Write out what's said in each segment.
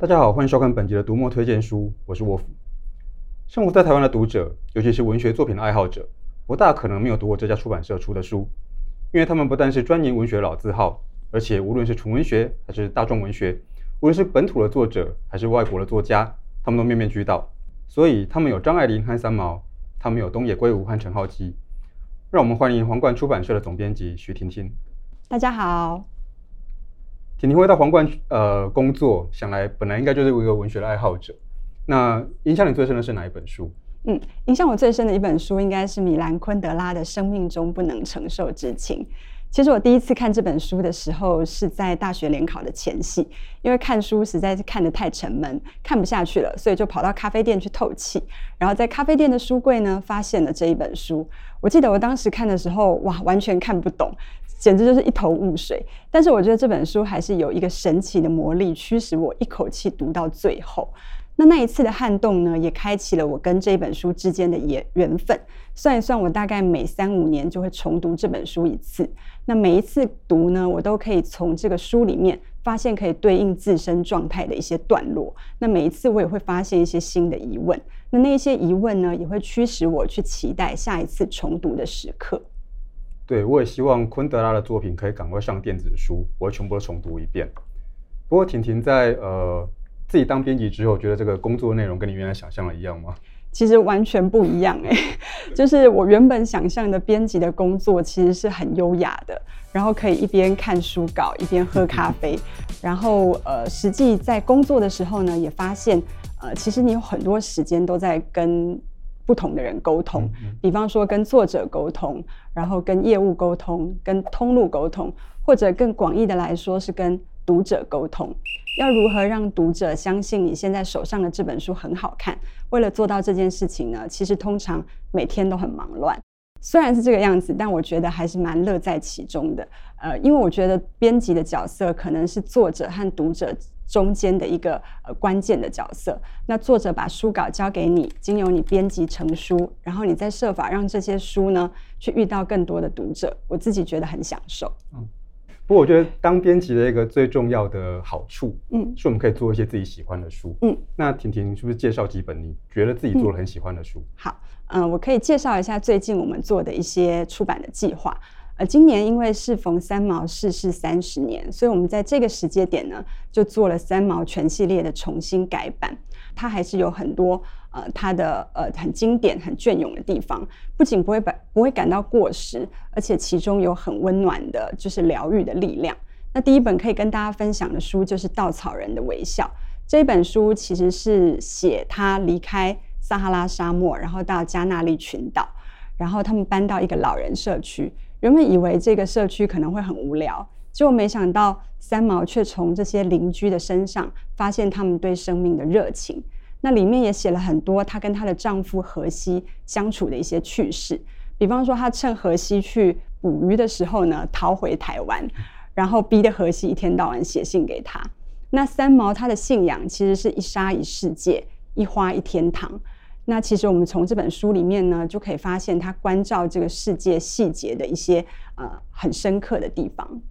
大家好，欢迎收看本集的读墨推荐书，我是沃夫。生活在台湾的读者，尤其是文学作品的爱好者，不大可能没有读过这家出版社出的书，因为他们不但是专研文学老字号，而且无论是纯文学还是大众文学，无论是本土的作者还是外国的作家，他们都面面俱到。所以他们有张爱玲和三毛，他们有东野圭吾和陈浩基。让我们欢迎皇冠出版社的总编辑徐婷婷。大家好。婷婷会到皇冠呃工作，想来本来应该就是一个文学的爱好者。那影响你最深的是哪一本书？嗯，影响我最深的一本书应该是米兰昆德拉的《生命中不能承受之轻》。其实我第一次看这本书的时候是在大学联考的前夕，因为看书实在是看得太沉闷，看不下去了，所以就跑到咖啡店去透气。然后在咖啡店的书柜呢，发现了这一本书。我记得我当时看的时候，哇，完全看不懂，简直就是一头雾水。但是我觉得这本书还是有一个神奇的魔力，驱使我一口气读到最后。那那一次的撼动呢，也开启了我跟这本书之间的缘缘分。算一算，我大概每三五年就会重读这本书一次。那每一次读呢，我都可以从这个书里面发现可以对应自身状态的一些段落。那每一次我也会发现一些新的疑问。那那些疑问呢，也会驱使我去期待下一次重读的时刻。对，我也希望昆德拉的作品可以赶快上电子书，我会全部都重读一遍。不过婷婷在呃。自己当编辑之后，觉得这个工作内容跟你原来想象的一样吗？其实完全不一样哎、就是我原本想象的编辑的工作其实是很优雅的，然后可以一边看书稿一边喝咖啡，然后呃，实际在工作的时候呢，也发现呃，其实你有很多时间都在跟不同的人沟通，比方说跟作者沟通，然后跟业务沟通，跟通路沟通，或者更广义的来说是跟读者沟通。要如何让读者相信你现在手上的这本书很好看？为了做到这件事情呢，其实通常每天都很忙乱。虽然是这个样子，但我觉得还是蛮乐在其中的。呃，因为我觉得编辑的角色可能是作者和读者中间的一个呃关键的角色。那作者把书稿交给你，经由你编辑成书，然后你再设法让这些书呢去遇到更多的读者。我自己觉得很享受。嗯。不过我觉得当编辑的一个最重要的好处，嗯，是我们可以做一些自己喜欢的书，嗯。那婷婷是不是介绍几本你觉得自己做了很喜欢的书？嗯、好，嗯、呃，我可以介绍一下最近我们做的一些出版的计划。呃，今年因为适逢三毛逝世三十年，所以我们在这个时间点呢，就做了三毛全系列的重新改版。它还是有很多呃，它的呃很经典、很隽永的地方，不仅不会把不会感到过时，而且其中有很温暖的，就是疗愈的力量。那第一本可以跟大家分享的书就是《稻草人的微笑》。这本书其实是写他离开撒哈拉沙漠，然后到加那利群岛，然后他们搬到一个老人社区。原本以为这个社区可能会很无聊。结果没想到，三毛却从这些邻居的身上发现他们对生命的热情。那里面也写了很多她跟她的丈夫荷西相处的一些趣事。比方说，她趁荷西去捕鱼的时候呢，逃回台湾，然后逼得荷西一天到晚写信给她。那三毛她的信仰其实是一沙一世界，一花一天堂。那其实我们从这本书里面呢，就可以发现他关照这个世界细节的一些呃很深刻的地方。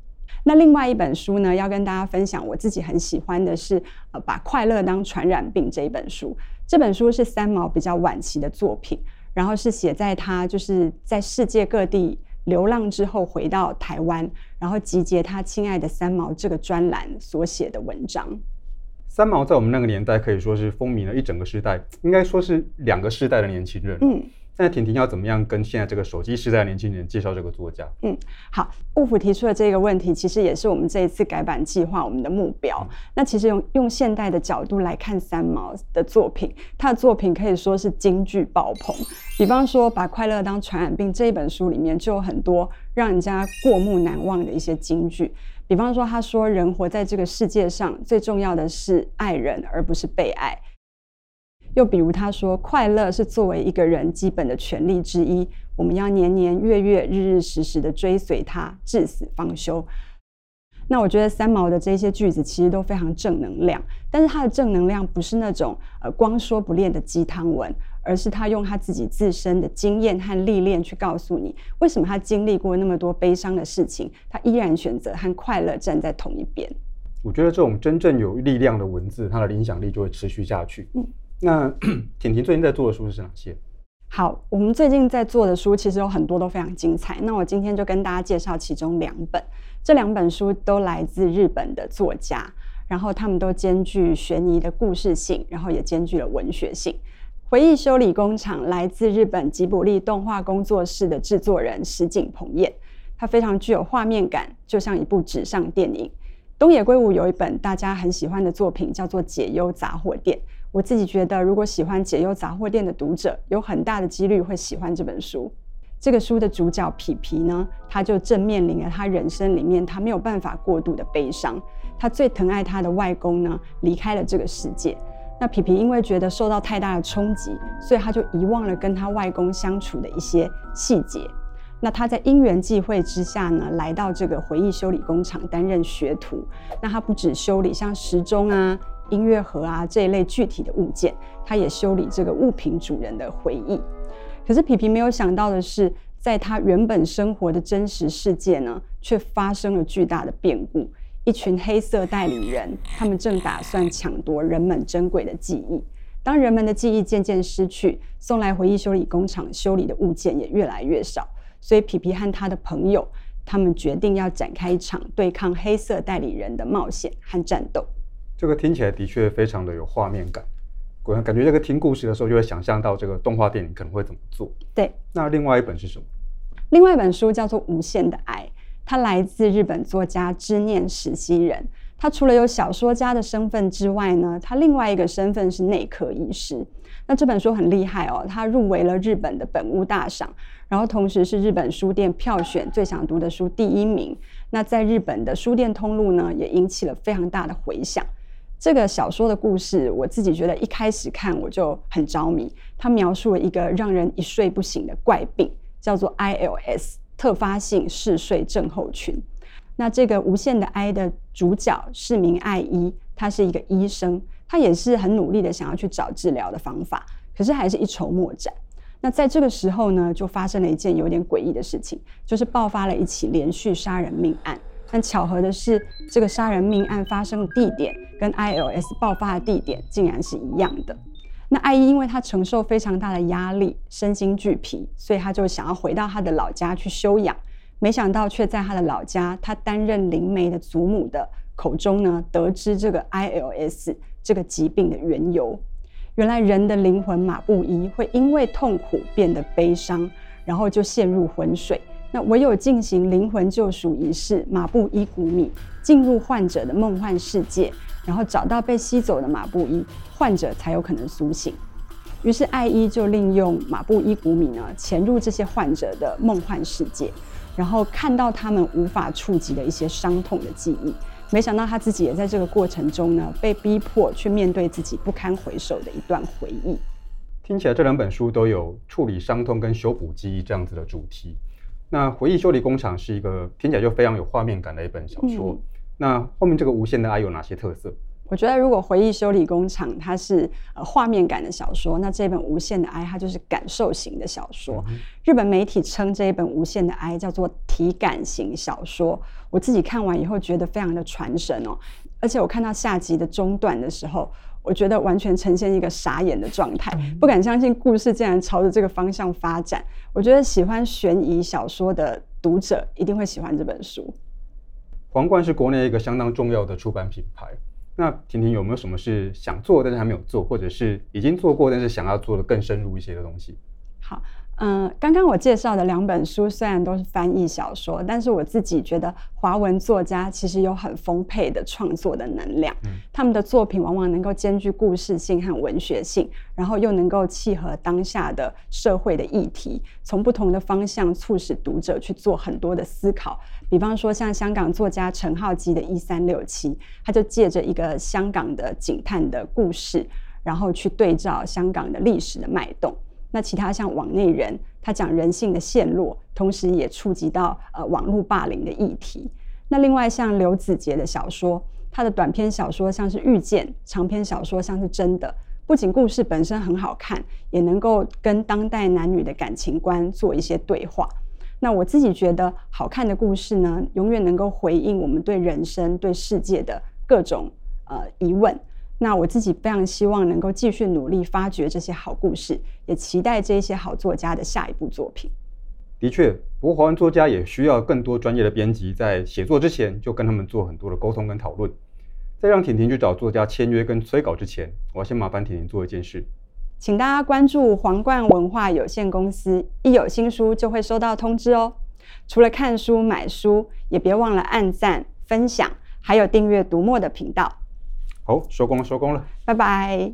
那另外一本书呢，要跟大家分享，我自己很喜欢的是，呃，把快乐当传染病这一本书。这本书是三毛比较晚期的作品，然后是写在他就是在世界各地流浪之后回到台湾，然后集结他亲爱的三毛这个专栏所写的文章。三毛在我们那个年代可以说是风靡了一整个时代，应该说是两个世代的年轻人。嗯。那婷婷要怎么样跟现在这个手机时代的年轻人介绍这个作家？嗯，好，沃夫提出的这个问题，其实也是我们这一次改版计划我们的目标。嗯、那其实用用现代的角度来看三毛的作品，他的作品可以说是金句爆棚。比方说，把快乐当传染病这一本书里面就有很多让人家过目难忘的一些金句。比方说，他说人活在这个世界上最重要的是爱人，而不是被爱。又比如，他说：“快乐是作为一个人基本的权利之一，我们要年年月月日日时时的追随他，至死方休。”那我觉得三毛的这些句子其实都非常正能量，但是他的正能量不是那种呃光说不练的鸡汤文，而是他用他自己自身的经验和历练去告诉你，为什么他经历过那么多悲伤的事情，他依然选择和快乐站在同一边。我觉得这种真正有力量的文字，它的影响力就会持续下去。嗯，那 婷婷最近在做的书是哪些？好，我们最近在做的书其实有很多都非常精彩。那我今天就跟大家介绍其中两本，这两本书都来自日本的作家，然后他们都兼具悬疑的故事性，然后也兼具了文学性。回忆修理工厂来自日本吉卜力动画工作室的制作人石井鹏彦，他非常具有画面感，就像一部纸上电影。东野圭吾有一本大家很喜欢的作品，叫做《解忧杂货店》。我自己觉得，如果喜欢《解忧杂货店》的读者，有很大的几率会喜欢这本书。这个书的主角皮皮呢，他就正面临了他人生里面他没有办法过度的悲伤。他最疼爱他的外公呢，离开了这个世界。那皮皮因为觉得受到太大的冲击，所以他就遗忘了跟他外公相处的一些细节。那他在因缘际会之下呢，来到这个回忆修理工厂担任学徒。那他不止修理像时钟啊、音乐盒啊这一类具体的物件，他也修理这个物品主人的回忆。可是皮皮没有想到的是，在他原本生活的真实世界呢，却发生了巨大的变故。一群黑色代理人，他们正打算抢夺人们珍贵的记忆。当人们的记忆渐渐失去，送来回忆修理工厂修理的物件也越来越少。所以皮皮和他的朋友，他们决定要展开一场对抗黑色代理人的冒险和战斗。这个听起来的确非常的有画面感，果然感觉这个听故事的时候就会想象到这个动画电影可能会怎么做。对，那另外一本是什么？另外一本书叫做《无限的爱》，他来自日本作家之念实希人。他除了有小说家的身份之外呢，他另外一个身份是内科医师。那这本书很厉害哦，他入围了日本的本屋大赏。然后，同时是日本书店票选最想读的书第一名。那在日本的书店通路呢，也引起了非常大的回响。这个小说的故事，我自己觉得一开始看我就很着迷。它描述了一个让人一睡不醒的怪病，叫做 ILS 特发性嗜睡症候群。那这个无限的爱的主角是名爱医，他是一个医生，他也是很努力的想要去找治疗的方法，可是还是一筹莫展。那在这个时候呢，就发生了一件有点诡异的事情，就是爆发了一起连续杀人命案。但巧合的是，这个杀人命案发生的地点跟 ILS 爆发的地点竟然是一样的。那爱医因为她承受非常大的压力，身心俱疲，所以她就想要回到她的老家去休养。没想到却在她的老家，她担任灵媒的祖母的口中呢，得知这个 ILS 这个疾病的缘由。原来人的灵魂马布依会因为痛苦变得悲伤，然后就陷入浑水。那唯有进行灵魂救赎仪式，马布依古米进入患者的梦幻世界，然后找到被吸走的马布伊，患者才有可能苏醒。于是艾伊就利用马布依古米呢，潜入这些患者的梦幻世界，然后看到他们无法触及的一些伤痛的记忆。没想到他自己也在这个过程中呢，被逼迫去面对自己不堪回首的一段回忆。听起来这两本书都有处理伤痛跟修补记忆这样子的主题。那回忆修理工厂是一个听起来就非常有画面感的一本小说。嗯、那后面这个无限的爱有哪些特色？我觉得，如果回忆修理工厂它是呃画面感的小说，那这本《无限的爱》它就是感受型的小说。嗯、日本媒体称这一本《无限的爱》叫做体感型小说。我自己看完以后觉得非常的传神哦，而且我看到下集的中段的时候，我觉得完全呈现一个傻眼的状态，嗯、不敢相信故事竟然朝着这个方向发展。我觉得喜欢悬疑小说的读者一定会喜欢这本书。皇冠是国内一个相当重要的出版品牌。那婷婷有没有什么是想做但是还没有做，或者是已经做过但是想要做的更深入一些的东西？好。嗯，刚刚我介绍的两本书虽然都是翻译小说，但是我自己觉得华文作家其实有很丰沛的创作的能量。嗯，他们的作品往往能够兼具故事性和文学性，然后又能够契合当下的社会的议题，从不同的方向促使读者去做很多的思考。比方说，像香港作家陈浩基的《一三六七》，他就借着一个香港的警探的故事，然后去对照香港的历史的脉动。那其他像网内人，他讲人性的陷落，同时也触及到呃网络霸凌的议题。那另外像刘子杰的小说，他的短篇小说像是《遇见》，长篇小说像是《真的》，不仅故事本身很好看，也能够跟当代男女的感情观做一些对话。那我自己觉得，好看的故事呢，永远能够回应我们对人生、对世界的各种呃疑问。那我自己非常希望能够继续努力发掘这些好故事，也期待这些好作家的下一部作品。的确，不过华文作家也需要更多专业的编辑，在写作之前就跟他们做很多的沟通跟讨论。在让婷婷去找作家签约跟催稿之前，我要先麻烦婷婷做一件事，请大家关注皇冠文化有限公司，一有新书就会收到通知哦。除了看书买书，也别忘了按赞、分享，还有订阅读墨的频道。好，收工了，收工了，拜拜。